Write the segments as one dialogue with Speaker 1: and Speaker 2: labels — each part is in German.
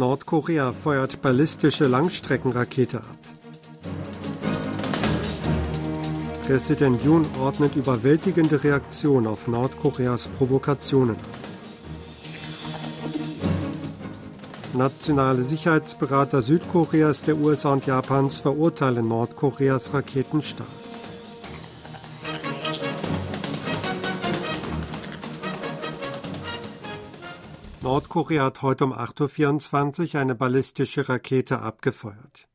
Speaker 1: Nordkorea feuert ballistische Langstreckenrakete ab. Präsident Yoon ordnet überwältigende Reaktion auf Nordkoreas Provokationen. Nationale Sicherheitsberater Südkoreas, der USA und Japans verurteilen Nordkoreas Raketenstart. Nordkorea hat heute um 8.24 Uhr eine ballistische Rakete abgefeuert.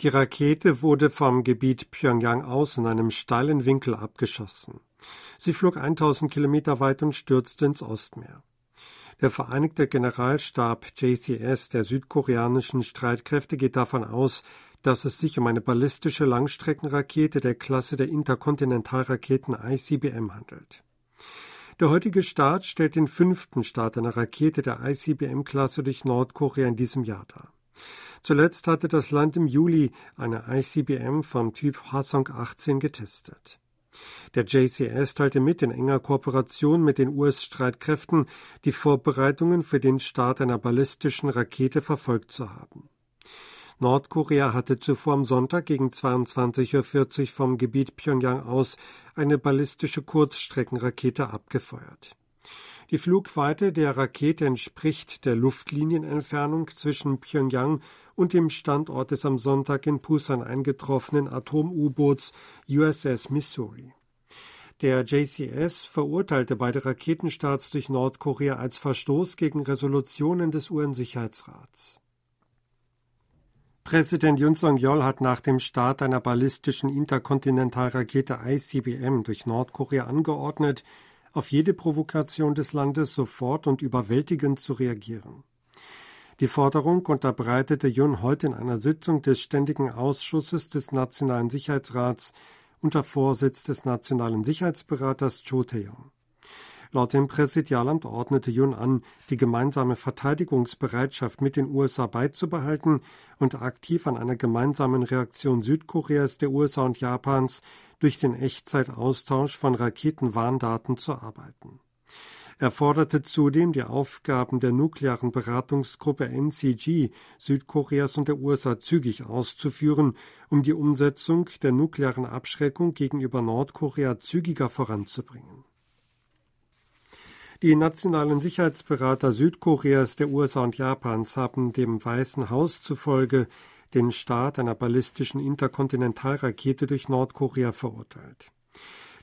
Speaker 1: Die Rakete wurde vom Gebiet Pyongyang aus in einem steilen Winkel abgeschossen. Sie flog 1000 Kilometer weit und stürzte ins Ostmeer. Der Vereinigte Generalstab JCS der südkoreanischen Streitkräfte geht davon aus, dass es sich um eine ballistische Langstreckenrakete der Klasse der Interkontinentalraketen ICBM handelt. Der heutige Start stellt den fünften Start einer Rakete der ICBM-Klasse durch Nordkorea in diesem Jahr dar. Zuletzt hatte das Land im Juli eine ICBM vom Typ Hwasong 18 getestet. Der JCS teilte mit, in enger Kooperation mit den US-Streitkräften die Vorbereitungen für den Start einer ballistischen Rakete verfolgt zu haben. Nordkorea hatte zuvor am Sonntag gegen 22.40 Uhr vom Gebiet Pyongyang aus eine ballistische Kurzstreckenrakete abgefeuert. Die Flugweite der Rakete entspricht der Luftlinienentfernung zwischen Pyongyang und dem Standort des am Sonntag in Pusan eingetroffenen Atom-U-Boots USS Missouri. Der JCS verurteilte beide Raketenstarts durch Nordkorea als Verstoß gegen Resolutionen des UN-Sicherheitsrats. Präsident Yun Song-yeol hat nach dem Start einer ballistischen Interkontinentalrakete ICBM durch Nordkorea angeordnet, auf jede Provokation des Landes sofort und überwältigend zu reagieren. Die Forderung unterbreitete Yun heute in einer Sitzung des Ständigen Ausschusses des Nationalen Sicherheitsrats unter Vorsitz des Nationalen Sicherheitsberaters Cho Tae-yong. Laut dem Präsidialamt ordnete Jun an, die gemeinsame Verteidigungsbereitschaft mit den USA beizubehalten und aktiv an einer gemeinsamen Reaktion Südkoreas, der USA und Japans durch den Echtzeitaustausch von Raketenwarndaten zu arbeiten. Er forderte zudem, die Aufgaben der nuklearen Beratungsgruppe NCG Südkoreas und der USA zügig auszuführen, um die Umsetzung der nuklearen Abschreckung gegenüber Nordkorea zügiger voranzubringen. Die nationalen Sicherheitsberater Südkoreas, der USA und Japans haben dem Weißen Haus zufolge den Start einer ballistischen Interkontinentalrakete durch Nordkorea verurteilt.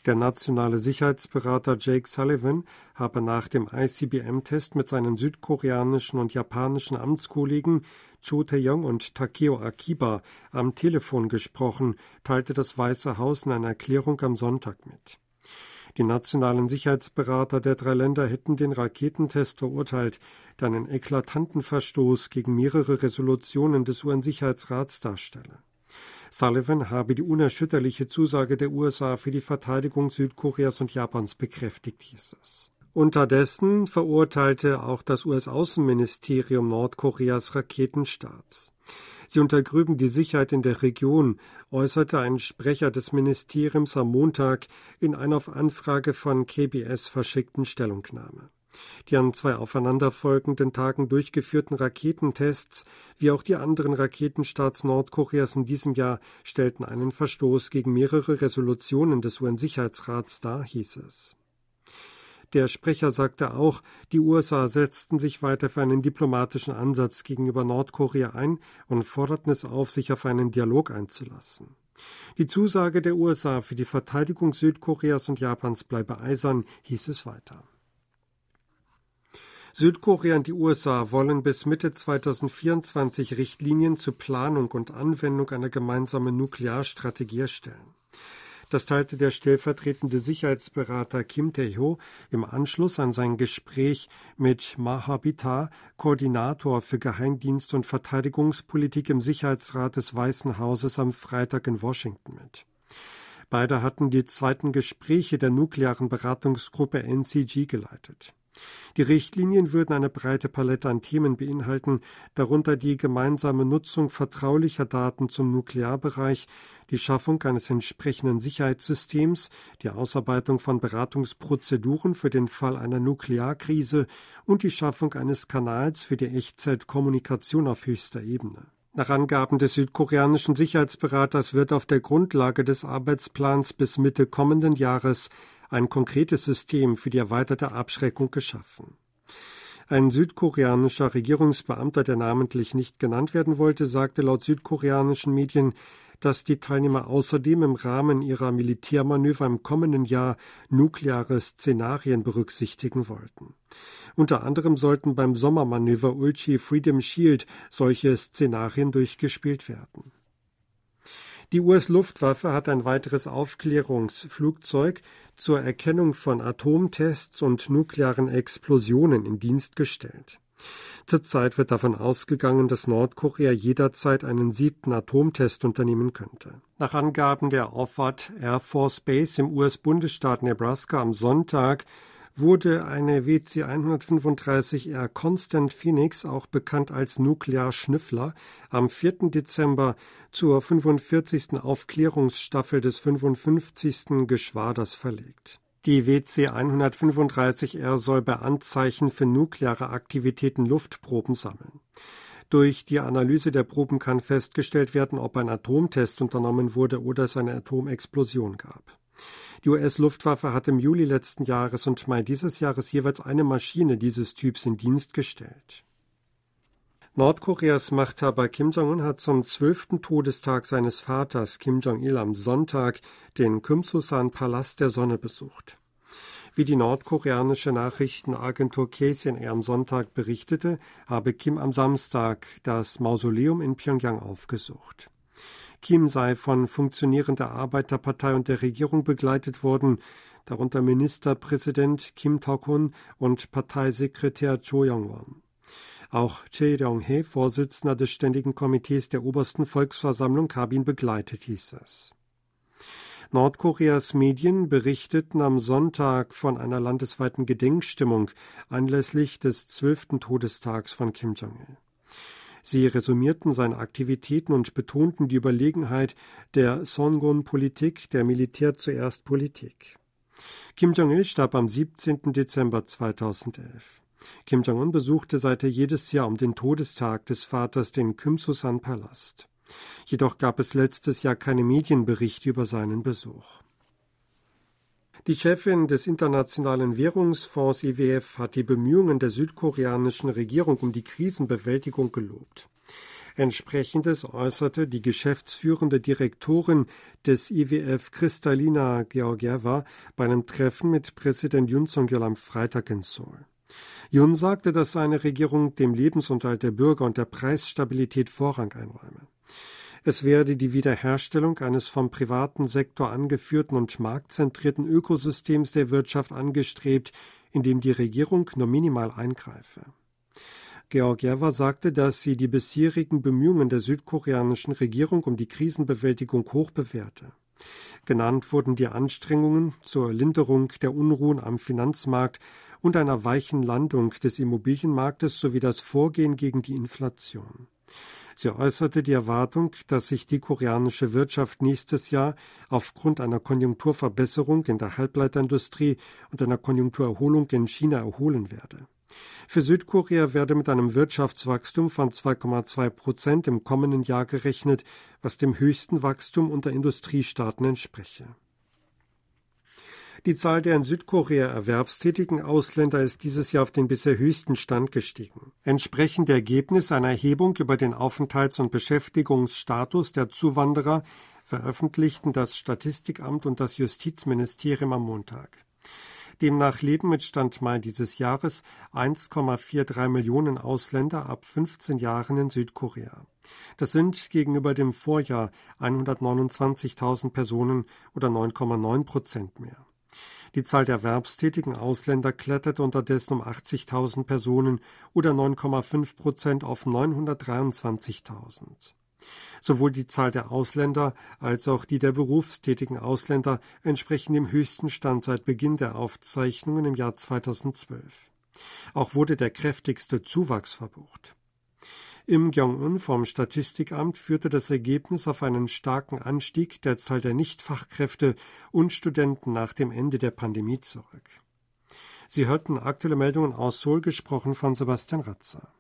Speaker 1: Der nationale Sicherheitsberater Jake Sullivan habe nach dem ICBM-Test mit seinen südkoreanischen und japanischen Amtskollegen Cho Tae-yong und Takeo Akiba am Telefon gesprochen, teilte das Weiße Haus in einer Erklärung am Sonntag mit. Die nationalen Sicherheitsberater der drei Länder hätten den Raketentest verurteilt, der einen eklatanten Verstoß gegen mehrere Resolutionen des UN-Sicherheitsrats darstelle. Sullivan habe die unerschütterliche Zusage der USA für die Verteidigung Südkoreas und Japans bekräftigt, hieß es. Unterdessen verurteilte auch das US-Außenministerium Nordkoreas Raketenstarts. Sie untergrüben die Sicherheit in der Region, äußerte ein Sprecher des Ministeriums am Montag in einer auf Anfrage von KBS verschickten Stellungnahme. Die an zwei aufeinanderfolgenden Tagen durchgeführten Raketentests wie auch die anderen Raketenstarts Nordkoreas in diesem Jahr stellten einen Verstoß gegen mehrere Resolutionen des UN-Sicherheitsrats dar, hieß es. Der Sprecher sagte auch, die USA setzten sich weiter für einen diplomatischen Ansatz gegenüber Nordkorea ein und forderten es auf, sich auf einen Dialog einzulassen. Die Zusage der USA für die Verteidigung Südkoreas und Japans bleibe eisern, hieß es weiter. Südkorea und die USA wollen bis Mitte 2024 Richtlinien zur Planung und Anwendung einer gemeinsamen Nuklearstrategie erstellen. Das teilte der stellvertretende Sicherheitsberater Kim Tae-ho im Anschluss an sein Gespräch mit Mahabita, Koordinator für Geheimdienst und Verteidigungspolitik im Sicherheitsrat des Weißen Hauses am Freitag in Washington mit. Beide hatten die zweiten Gespräche der nuklearen Beratungsgruppe NCG geleitet. Die Richtlinien würden eine breite Palette an Themen beinhalten, darunter die gemeinsame Nutzung vertraulicher Daten zum Nuklearbereich, die Schaffung eines entsprechenden Sicherheitssystems, die Ausarbeitung von Beratungsprozeduren für den Fall einer Nuklearkrise und die Schaffung eines Kanals für die Echtzeitkommunikation auf höchster Ebene. Nach Angaben des südkoreanischen Sicherheitsberaters wird auf der Grundlage des Arbeitsplans bis Mitte kommenden Jahres ein konkretes System für die erweiterte Abschreckung geschaffen. Ein südkoreanischer Regierungsbeamter, der namentlich nicht genannt werden wollte, sagte laut südkoreanischen Medien, dass die Teilnehmer außerdem im Rahmen ihrer Militärmanöver im kommenden Jahr nukleare Szenarien berücksichtigen wollten. Unter anderem sollten beim Sommermanöver Ulchi Freedom Shield solche Szenarien durchgespielt werden. Die US-Luftwaffe hat ein weiteres Aufklärungsflugzeug zur Erkennung von Atomtests und nuklearen Explosionen in Dienst gestellt. Zurzeit wird davon ausgegangen, dass Nordkorea jederzeit einen siebten Atomtest unternehmen könnte. Nach Angaben der Offord Air Force Base im US-Bundesstaat Nebraska am Sonntag wurde eine WC-135R Constant Phoenix, auch bekannt als Nuklearschnüffler, am 4. Dezember zur 45. Aufklärungsstaffel des 55. Geschwaders verlegt. Die WC-135R soll bei Anzeichen für nukleare Aktivitäten Luftproben sammeln. Durch die Analyse der Proben kann festgestellt werden, ob ein Atomtest unternommen wurde oder es eine Atomexplosion gab. Die US-Luftwaffe hat im Juli letzten Jahres und Mai dieses Jahres jeweils eine Maschine dieses Typs in Dienst gestellt. Nordkoreas Machthaber Kim Jong-un hat zum zwölften Todestag seines Vaters Kim Jong-il am Sonntag den Kümsusan-Palast der Sonne besucht. Wie die nordkoreanische Nachrichtenagentur KCNA am Sonntag berichtete, habe Kim am Samstag das Mausoleum in Pyongyang aufgesucht. Kim sei von Funktionären der Arbeiterpartei und der Regierung begleitet worden, darunter Ministerpräsident Kim Tok-hun und Parteisekretär Cho Yong-won. Auch Chae Ryong-hee, Vorsitzender des Ständigen Komitees der Obersten Volksversammlung, habe ihn begleitet, hieß es. Nordkoreas Medien berichteten am Sonntag von einer landesweiten Gedenkstimmung anlässlich des zwölften Todestags von Kim Jong-il. Sie resümierten seine Aktivitäten und betonten die Überlegenheit der Songun-Politik, der Militär zuerst Politik. Kim Jong-il starb am 17. Dezember 2011. Kim Jong-un besuchte seither jedes Jahr um den Todestag des Vaters den Kümsusan-Palast. Jedoch gab es letztes Jahr keine Medienberichte über seinen Besuch. Die Chefin des Internationalen Währungsfonds IWF hat die Bemühungen der südkoreanischen Regierung um die Krisenbewältigung gelobt. Entsprechendes äußerte die geschäftsführende Direktorin des IWF Kristalina Georgieva bei einem Treffen mit Präsident Yun Song-yeol am Freitag in Seoul. Yun sagte, dass seine Regierung dem Lebensunterhalt der Bürger und der Preisstabilität Vorrang einräume. Es werde die Wiederherstellung eines vom privaten Sektor angeführten und marktzentrierten Ökosystems der Wirtschaft angestrebt, in dem die Regierung nur minimal eingreife. Georgieva sagte, dass sie die bisherigen Bemühungen der südkoreanischen Regierung um die Krisenbewältigung hoch bewährte. Genannt wurden die Anstrengungen zur Linderung der Unruhen am Finanzmarkt und einer weichen Landung des Immobilienmarktes sowie das Vorgehen gegen die Inflation. Sie äußerte die Erwartung, dass sich die koreanische Wirtschaft nächstes Jahr aufgrund einer Konjunkturverbesserung in der Halbleiterindustrie und einer Konjunkturerholung in China erholen werde. Für Südkorea werde mit einem Wirtschaftswachstum von 2,2 Prozent im kommenden Jahr gerechnet, was dem höchsten Wachstum unter Industriestaaten entspreche. Die Zahl der in Südkorea erwerbstätigen Ausländer ist dieses Jahr auf den bisher höchsten Stand gestiegen. Entsprechend der Ergebnis einer Erhebung über den Aufenthalts- und Beschäftigungsstatus der Zuwanderer veröffentlichten das Statistikamt und das Justizministerium am Montag. Demnach leben mit Stand Mai dieses Jahres 1,43 Millionen Ausländer ab 15 Jahren in Südkorea. Das sind gegenüber dem Vorjahr 129.000 Personen oder 9,9 Prozent mehr. Die Zahl der erwerbstätigen Ausländer kletterte unterdessen um 80.000 Personen oder 9,5 Prozent auf 923.000. Sowohl die Zahl der Ausländer als auch die der berufstätigen Ausländer entsprechen dem höchsten Stand seit Beginn der Aufzeichnungen im Jahr 2012. Auch wurde der kräftigste Zuwachs verbucht. Im Gyeong-un vom Statistikamt führte das Ergebnis auf einen starken Anstieg der Zahl der Nichtfachkräfte und Studenten nach dem Ende der Pandemie zurück. Sie hörten aktuelle Meldungen aus Seoul, gesprochen von Sebastian Ratzer.